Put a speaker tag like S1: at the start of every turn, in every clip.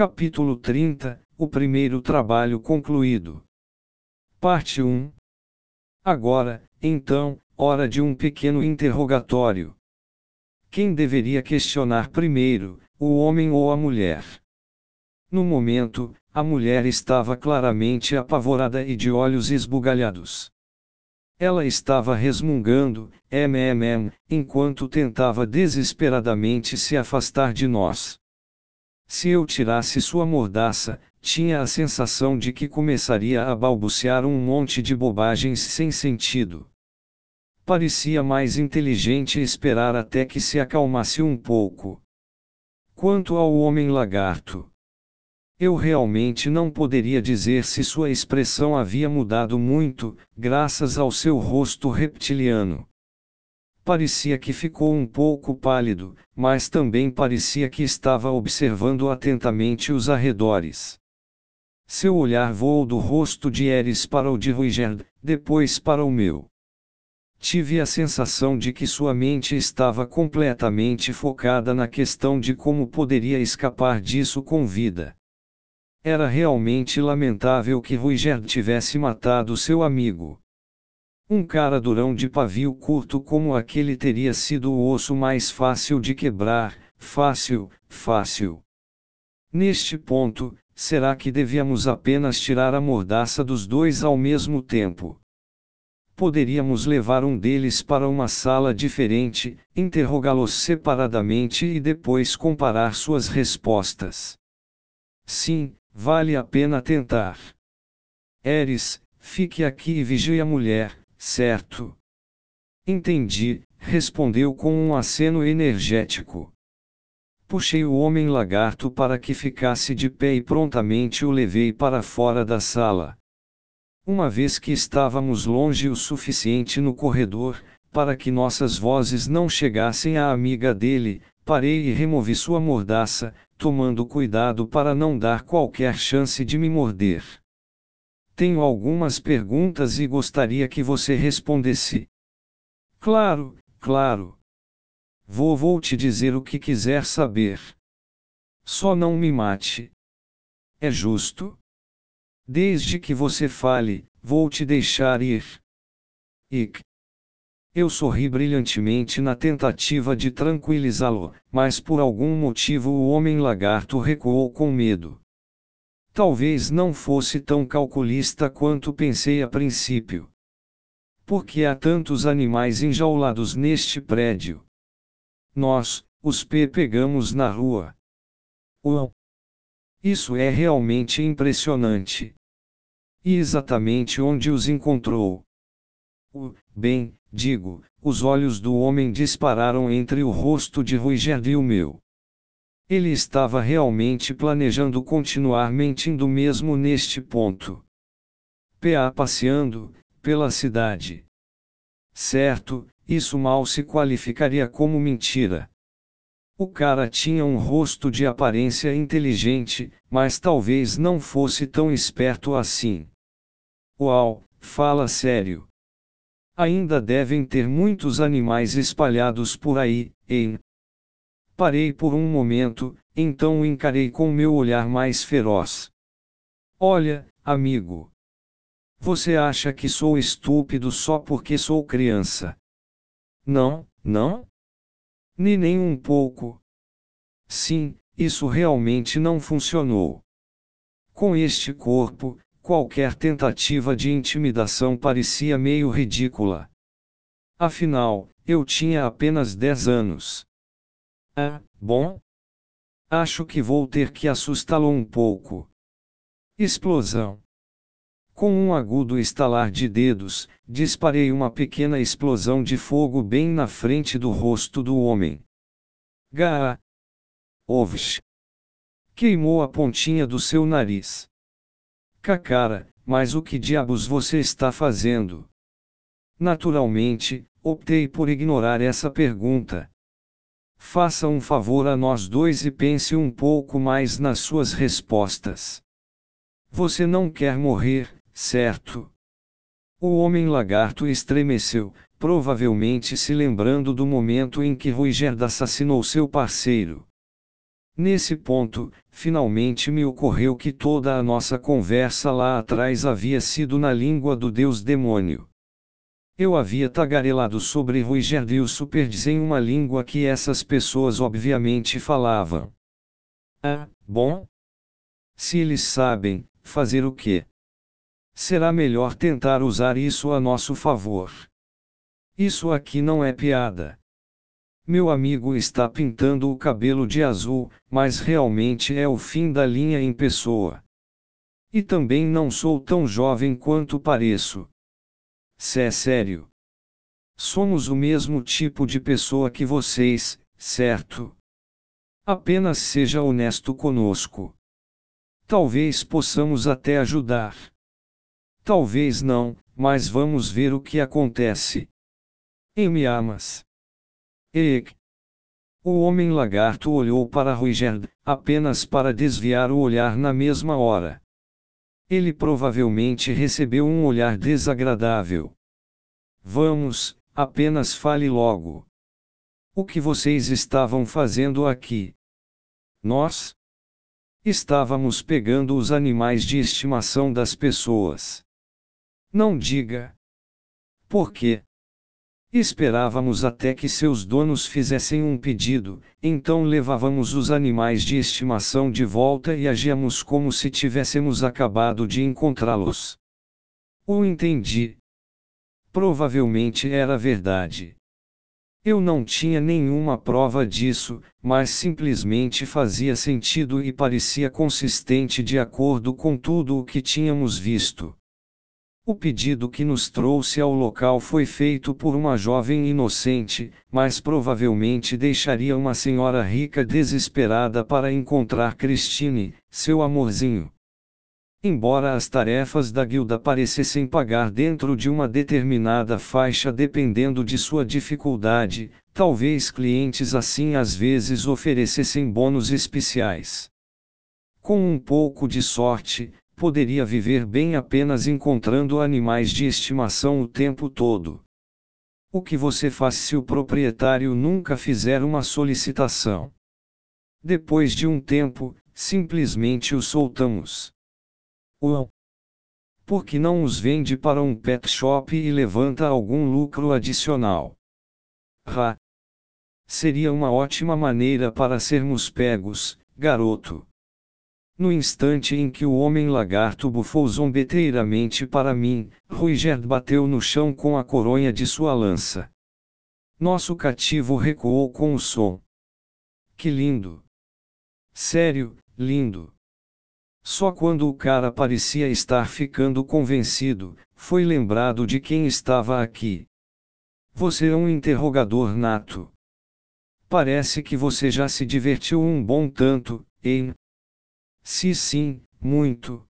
S1: Capítulo 30 O primeiro trabalho concluído. Parte 1 Agora, então, hora de um pequeno interrogatório. Quem deveria questionar primeiro, o homem ou a mulher? No momento, a mulher estava claramente apavorada e de olhos esbugalhados. Ela estava resmungando, mm, enquanto tentava desesperadamente se afastar de nós. Se eu tirasse sua mordaça, tinha a sensação de que começaria a balbuciar um monte de bobagens sem sentido. Parecia mais inteligente esperar até que se acalmasse um pouco. Quanto ao homem lagarto, eu realmente não poderia dizer se sua expressão havia mudado muito, graças ao seu rosto reptiliano. Parecia que ficou um pouco pálido, mas também parecia que estava observando atentamente os arredores. Seu olhar voou do rosto de Eris para o de Ruigerd, depois para o meu. Tive a sensação de que sua mente estava completamente focada na questão de como poderia escapar disso com vida. Era realmente lamentável que Ruigerd tivesse matado seu amigo. Um cara durão de pavio curto como aquele teria sido o osso mais fácil de quebrar, fácil, fácil. Neste ponto, será que devíamos apenas tirar a mordaça dos dois ao mesmo tempo? Poderíamos levar um deles para uma sala diferente, interrogá-los separadamente e depois comparar suas respostas. Sim, vale a pena tentar. Eris, fique aqui e vigie a mulher, Certo. Entendi, respondeu com um aceno energético. Puxei o homem lagarto para que ficasse de pé e prontamente o levei para fora da sala. Uma vez que estávamos longe o suficiente no corredor, para que nossas vozes não chegassem à amiga dele, parei e removi sua mordaça, tomando cuidado para não dar qualquer chance de me morder. Tenho algumas perguntas e gostaria que você respondesse. Claro, claro. Vou, vou te dizer o que quiser saber. Só não me mate. É justo? Desde que você fale, vou te deixar ir. Ick. Eu sorri brilhantemente na tentativa de tranquilizá-lo, mas por algum motivo o homem lagarto recuou com medo. Talvez não fosse tão calculista quanto pensei a princípio. Porque há tantos animais enjaulados neste prédio? Nós, os P pegamos na rua. Uau! Isso é realmente impressionante. E exatamente onde os encontrou? O, bem, digo, os olhos do homem dispararam entre o rosto de Ruiger e o meu. Ele estava realmente planejando continuar mentindo mesmo neste ponto. PA passeando, pela cidade. Certo, isso mal se qualificaria como mentira. O cara tinha um rosto de aparência inteligente, mas talvez não fosse tão esperto assim. Uau, fala sério. Ainda devem ter muitos animais espalhados por aí, hein? Parei por um momento, então o encarei com meu olhar mais feroz. Olha, amigo. Você acha que sou estúpido só porque sou criança? Não, não? Nem nem um pouco. Sim, isso realmente não funcionou. Com este corpo, qualquer tentativa de intimidação parecia meio ridícula. Afinal, eu tinha apenas 10 anos. Ah, bom? Acho que vou ter que assustá-lo um pouco. Explosão. Com um agudo estalar de dedos, disparei uma pequena explosão de fogo bem na frente do rosto do homem. Gaa! Ovos! Queimou a pontinha do seu nariz. Cacara, mas o que diabos você está fazendo? Naturalmente, optei por ignorar essa pergunta. Faça um favor a nós dois e pense um pouco mais nas suas respostas. Você não quer morrer, certo? O homem lagarto estremeceu, provavelmente se lembrando do momento em que Ruigerd assassinou seu parceiro. Nesse ponto, finalmente me ocorreu que toda a nossa conversa lá atrás havia sido na língua do deus demônio. Eu havia tagarelado sobre Ruiger e o Superdiz em uma língua que essas pessoas obviamente falavam. Ah, bom? Se eles sabem, fazer o quê? Será melhor tentar usar isso a nosso favor. Isso aqui não é piada. Meu amigo está pintando o cabelo de azul, mas realmente é o fim da linha em pessoa. E também não sou tão jovem quanto pareço. Se é sério. Somos o mesmo tipo de pessoa que vocês, certo? Apenas seja honesto conosco. Talvez possamos até ajudar. Talvez não, mas vamos ver o que acontece. Em Miamas. Eek. O homem lagarto olhou para Ruigerd, apenas para desviar o olhar na mesma hora. Ele provavelmente recebeu um olhar desagradável. Vamos, apenas fale logo. O que vocês estavam fazendo aqui? Nós? Estávamos pegando os animais de estimação das pessoas. Não diga. Por quê? Esperávamos até que seus donos fizessem um pedido, então levávamos os animais de estimação de volta e agíamos como se tivéssemos acabado de encontrá-los. O entendi. Provavelmente era verdade. Eu não tinha nenhuma prova disso, mas simplesmente fazia sentido e parecia consistente de acordo com tudo o que tínhamos visto. O pedido que nos trouxe ao local foi feito por uma jovem inocente, mas provavelmente deixaria uma senhora rica desesperada para encontrar Christine, seu amorzinho. Embora as tarefas da guilda parecessem pagar dentro de uma determinada faixa dependendo de sua dificuldade, talvez clientes assim às vezes oferecessem bônus especiais. Com um pouco de sorte, poderia viver bem apenas encontrando animais de estimação o tempo todo. O que você faz se o proprietário nunca fizer uma solicitação? Depois de um tempo, simplesmente os soltamos. Uau! Por que não os vende para um pet shop e levanta algum lucro adicional? Ra! Seria uma ótima maneira para sermos pegos, garoto. No instante em que o homem lagarto bufou zombeteiramente para mim, Ruigerd bateu no chão com a coronha de sua lança. Nosso cativo recuou com o som. Que lindo! Sério, lindo! Só quando o cara parecia estar ficando convencido, foi lembrado de quem estava aqui. Você é um interrogador nato. Parece que você já se divertiu um bom tanto, hein? Se sim, muito.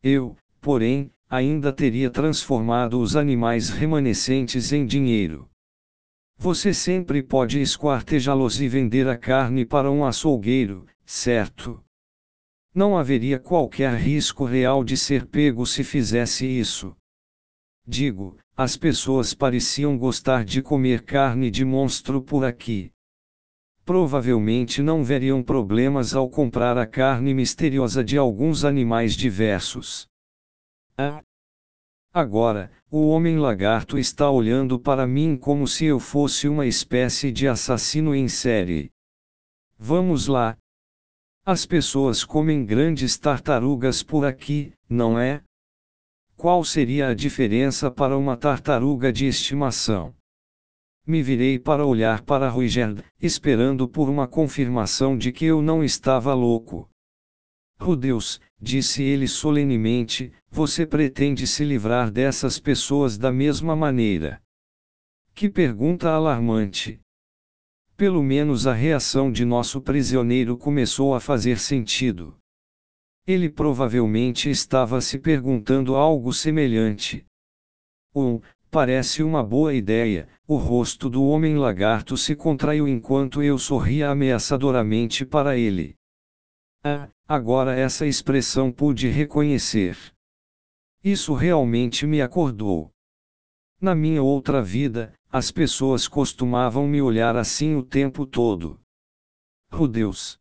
S1: Eu, porém, ainda teria transformado os animais remanescentes em dinheiro. Você sempre pode esquartejá-los e vender a carne para um açougueiro, certo? Não haveria qualquer risco real de ser pego se fizesse isso. Digo, as pessoas pareciam gostar de comer carne de monstro por aqui provavelmente não veriam problemas ao comprar a carne misteriosa de alguns animais diversos. Ah! Agora, o homem lagarto está olhando para mim como se eu fosse uma espécie de assassino em série. Vamos lá. As pessoas comem grandes tartarugas por aqui, não é? Qual seria a diferença para uma tartaruga de estimação? Me virei para olhar para Ruigerd, esperando por uma confirmação de que eu não estava louco. Oh Deus, disse ele solenemente, você pretende se livrar dessas pessoas da mesma maneira? Que pergunta alarmante. Pelo menos a reação de nosso prisioneiro começou a fazer sentido. Ele provavelmente estava se perguntando algo semelhante. Um, Parece uma boa ideia. O rosto do homem lagarto se contraiu enquanto eu sorria ameaçadoramente para ele. Ah, agora essa expressão pude reconhecer. Isso realmente me acordou. Na minha outra vida, as pessoas costumavam me olhar assim o tempo todo. Oh Deus!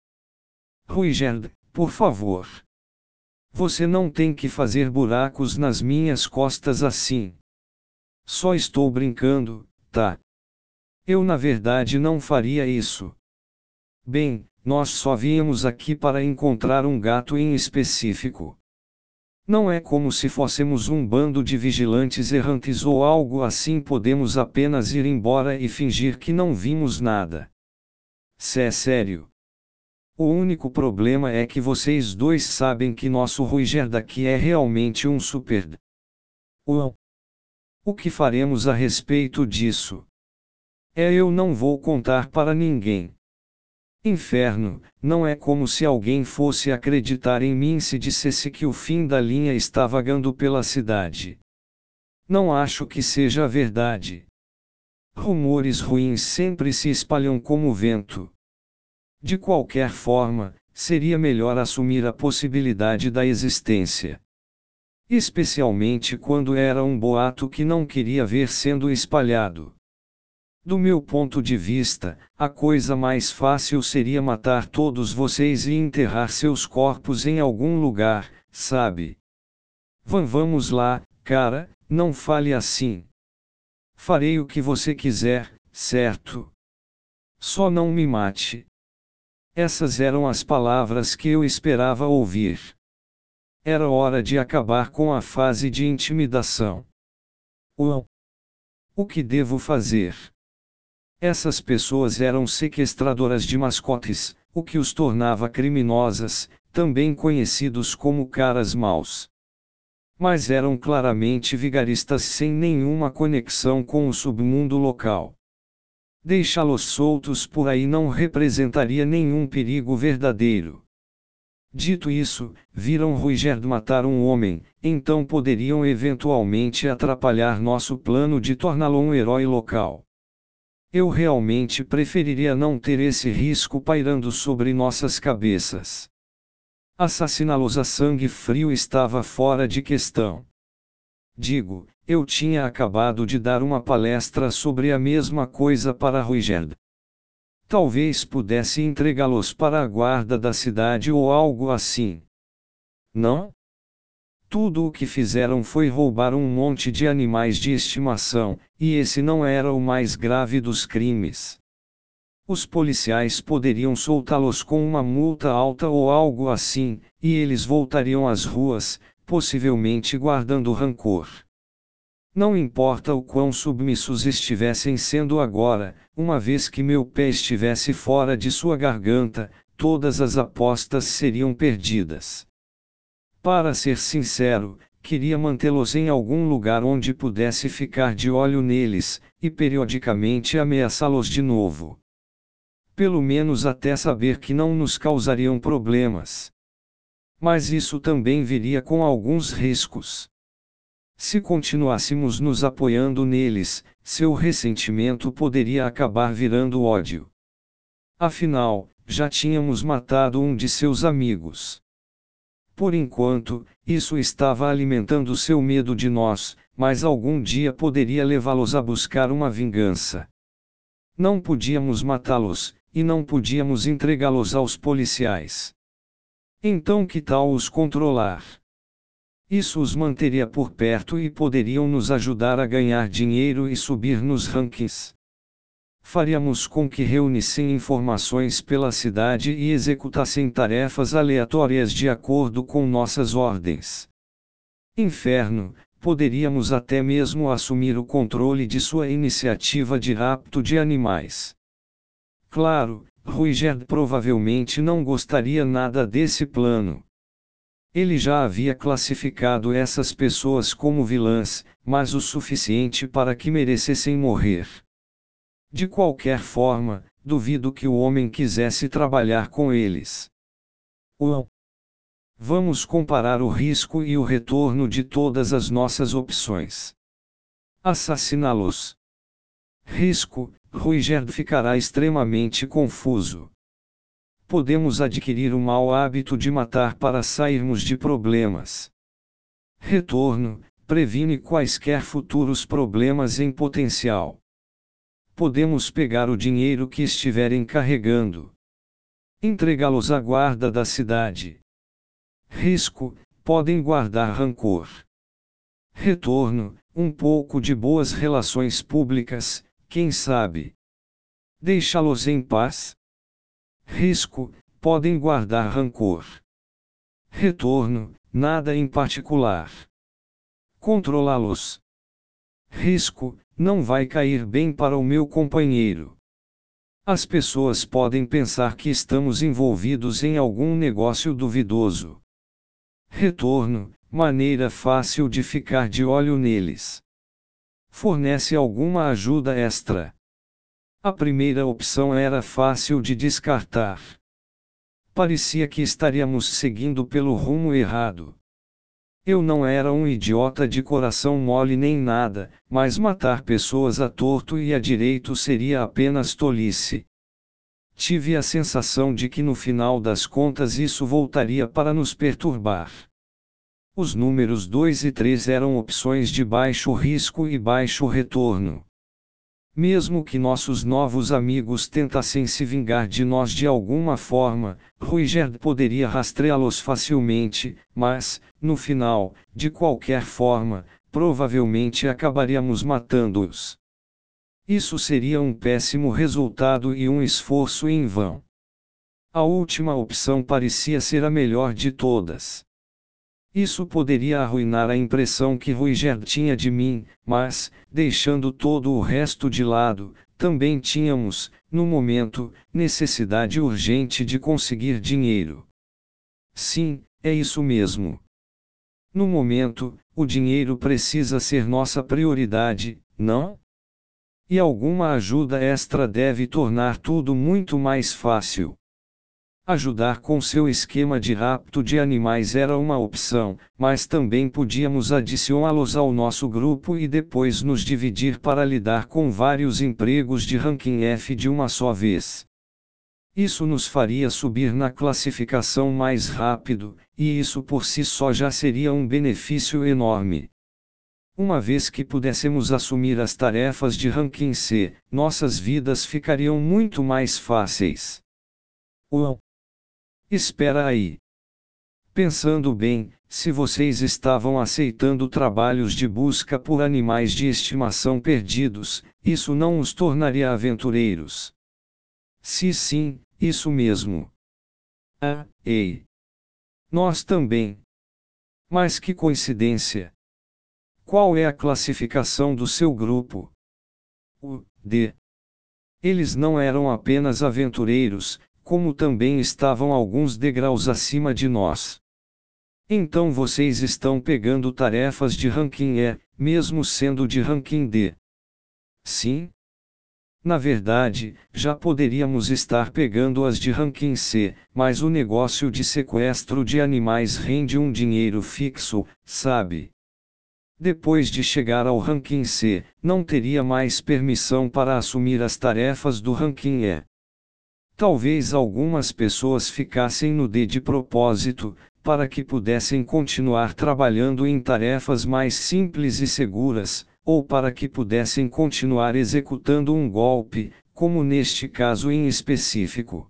S1: Ruigerd, por favor. Você não tem que fazer buracos nas minhas costas assim. Só estou brincando, tá? Eu na verdade não faria isso. Bem, nós só viemos aqui para encontrar um gato em específico. Não é como se fôssemos um bando de vigilantes errantes ou algo assim, podemos apenas ir embora e fingir que não vimos nada. Se é sério. O único problema é que vocês dois sabem que nosso Ruiger daqui é realmente um super. Uau! O que faremos a respeito disso? É eu não vou contar para ninguém. Inferno, não é como se alguém fosse acreditar em mim se dissesse que o fim da linha está vagando pela cidade. Não acho que seja verdade. Rumores ruins sempre se espalham como vento. De qualquer forma, seria melhor assumir a possibilidade da existência. Especialmente quando era um boato que não queria ver sendo espalhado. Do meu ponto de vista, a coisa mais fácil seria matar todos vocês e enterrar seus corpos em algum lugar, sabe? Van vamos lá, cara, não fale assim. Farei o que você quiser, certo? Só não me mate. Essas eram as palavras que eu esperava ouvir. Era hora de acabar com a fase de intimidação. Uau! O que devo fazer? Essas pessoas eram sequestradoras de mascotes, o que os tornava criminosas, também conhecidos como caras maus. Mas eram claramente vigaristas sem nenhuma conexão com o submundo local. Deixá-los soltos por aí não representaria nenhum perigo verdadeiro. Dito isso, viram Ruigerd matar um homem, então poderiam eventualmente atrapalhar nosso plano de torná-lo um herói local. Eu realmente preferiria não ter esse risco pairando sobre nossas cabeças. Assassiná-los a sangue frio estava fora de questão. Digo, eu tinha acabado de dar uma palestra sobre a mesma coisa para Ruigerd. Talvez pudesse entregá-los para a guarda da cidade ou algo assim. Não? Tudo o que fizeram foi roubar um monte de animais de estimação, e esse não era o mais grave dos crimes. Os policiais poderiam soltá-los com uma multa alta ou algo assim, e eles voltariam às ruas, possivelmente guardando rancor. Não importa o quão submissos estivessem sendo agora, uma vez que meu pé estivesse fora de sua garganta, todas as apostas seriam perdidas. Para ser sincero, queria mantê-los em algum lugar onde pudesse ficar de olho neles, e periodicamente ameaçá-los de novo. Pelo menos até saber que não nos causariam problemas. Mas isso também viria com alguns riscos. Se continuássemos nos apoiando neles, seu ressentimento poderia acabar virando ódio. Afinal, já tínhamos matado um de seus amigos. Por enquanto, isso estava alimentando seu medo de nós, mas algum dia poderia levá-los a buscar uma vingança. Não podíamos matá-los, e não podíamos entregá-los aos policiais. Então, que tal os controlar? Isso os manteria por perto e poderiam nos ajudar a ganhar dinheiro e subir nos rankings faríamos com que reunissem informações pela cidade e executassem tarefas aleatórias de acordo com nossas ordens. Inferno, poderíamos até mesmo assumir o controle de sua iniciativa de rapto de animais. Claro, Ruigerd provavelmente não gostaria nada desse plano. Ele já havia classificado essas pessoas como vilãs, mas o suficiente para que merecessem morrer. De qualquer forma, duvido que o homem quisesse trabalhar com eles. Uau! Vamos comparar o risco e o retorno de todas as nossas opções. Assassiná-los. Risco: Ruigerd ficará extremamente confuso. Podemos adquirir o mau hábito de matar para sairmos de problemas. Retorno: previne quaisquer futuros problemas em potencial podemos pegar o dinheiro que estiverem carregando. Entregá-los à guarda da cidade. Risco, podem guardar rancor. Retorno, um pouco de boas relações públicas, quem sabe. Deixá-los em paz. Risco, podem guardar rancor. Retorno, nada em particular. Controlá-los. Risco, não vai cair bem para o meu companheiro. As pessoas podem pensar que estamos envolvidos em algum negócio duvidoso. Retorno, maneira fácil de ficar de olho neles. Fornece alguma ajuda extra. A primeira opção era fácil de descartar. Parecia que estaríamos seguindo pelo rumo errado. Eu não era um idiota de coração mole nem nada, mas matar pessoas a torto e a direito seria apenas tolice. Tive a sensação de que no final das contas isso voltaria para nos perturbar. Os números 2 e 3 eram opções de baixo risco e baixo retorno. Mesmo que nossos novos amigos tentassem se vingar de nós de alguma forma, Ruigerd poderia rastreá-los facilmente, mas, no final, de qualquer forma, provavelmente acabaríamos matando-os. Isso seria um péssimo resultado e um esforço em vão. A última opção parecia ser a melhor de todas. Isso poderia arruinar a impressão que Ruiger tinha de mim, mas, deixando todo o resto de lado, também tínhamos, no momento, necessidade urgente de conseguir dinheiro. Sim, é isso mesmo. No momento, o dinheiro precisa ser nossa prioridade, não? E alguma ajuda extra deve tornar tudo muito mais fácil. Ajudar com seu esquema de rapto de animais era uma opção, mas também podíamos adicioná-los ao nosso grupo e depois nos dividir para lidar com vários empregos de ranking F de uma só vez. Isso nos faria subir na classificação mais rápido, e isso por si só já seria um benefício enorme. Uma vez que pudéssemos assumir as tarefas de ranking C, nossas vidas ficariam muito mais fáceis. Uau! Espera aí. Pensando bem, se vocês estavam aceitando trabalhos de busca por animais de estimação perdidos, isso não os tornaria aventureiros. Se sim, isso mesmo. Ah, ei. Nós também. Mas que coincidência. Qual é a classificação do seu grupo? O D. Eles não eram apenas aventureiros, como também estavam alguns degraus acima de nós. Então vocês estão pegando tarefas de ranking E, mesmo sendo de ranking D. Sim? Na verdade, já poderíamos estar pegando as de ranking C, mas o negócio de sequestro de animais rende um dinheiro fixo, sabe? Depois de chegar ao ranking C, não teria mais permissão para assumir as tarefas do ranking E. Talvez algumas pessoas ficassem no D de propósito, para que pudessem continuar trabalhando em tarefas mais simples e seguras, ou para que pudessem continuar executando um golpe, como neste caso em específico.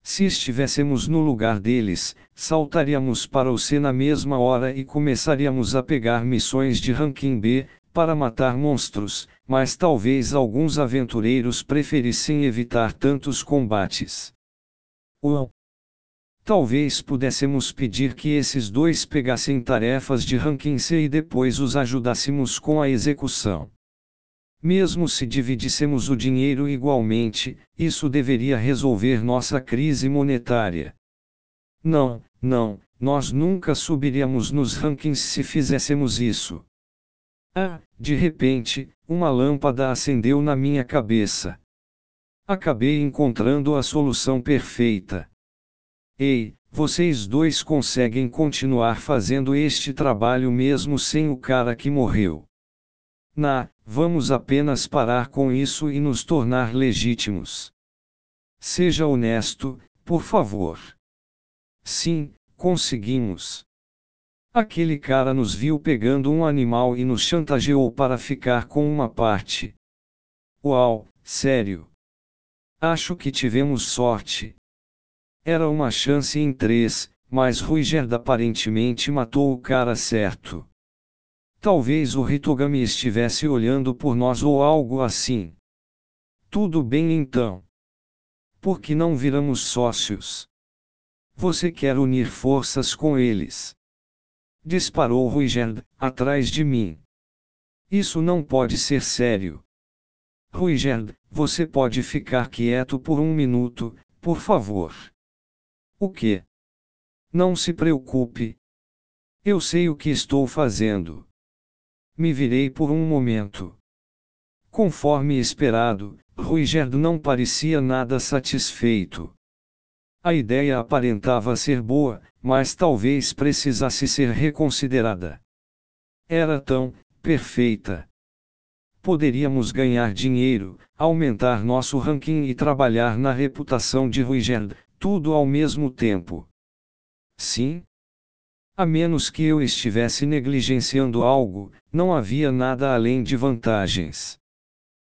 S1: Se estivéssemos no lugar deles, saltaríamos para o C na mesma hora e começaríamos a pegar missões de ranking B, para matar monstros, mas talvez alguns aventureiros preferissem evitar tantos combates. Uau! Talvez pudéssemos pedir que esses dois pegassem tarefas de ranking C e depois os ajudássemos com a execução. Mesmo se dividíssemos o dinheiro igualmente, isso deveria resolver nossa crise monetária. Não, não, nós nunca subiríamos nos rankings se fizéssemos isso. Ah, de repente, uma lâmpada acendeu na minha cabeça. Acabei encontrando a solução perfeita. Ei, vocês dois conseguem continuar fazendo este trabalho mesmo sem o cara que morreu. Na, vamos apenas parar com isso e nos tornar legítimos. Seja honesto, por favor. Sim, conseguimos. Aquele cara nos viu pegando um animal e nos chantageou para ficar com uma parte. Uau, sério. Acho que tivemos sorte. Era uma chance em três, mas Ruigerd aparentemente matou o cara certo. Talvez o Ritogami estivesse olhando por nós ou algo assim. Tudo bem então. Por que não viramos sócios? Você quer unir forças com eles? Disparou Ruigerd, atrás de mim. Isso não pode ser sério. Ruigerd, você pode ficar quieto por um minuto, por favor. O que? Não se preocupe. Eu sei o que estou fazendo. Me virei por um momento. Conforme esperado, Ruigerd não parecia nada satisfeito. A ideia aparentava ser boa, mas talvez precisasse ser reconsiderada. Era tão perfeita. Poderíamos ganhar dinheiro, aumentar nosso ranking e trabalhar na reputação de Ruigerd, tudo ao mesmo tempo. Sim, a menos que eu estivesse negligenciando algo, não havia nada além de vantagens.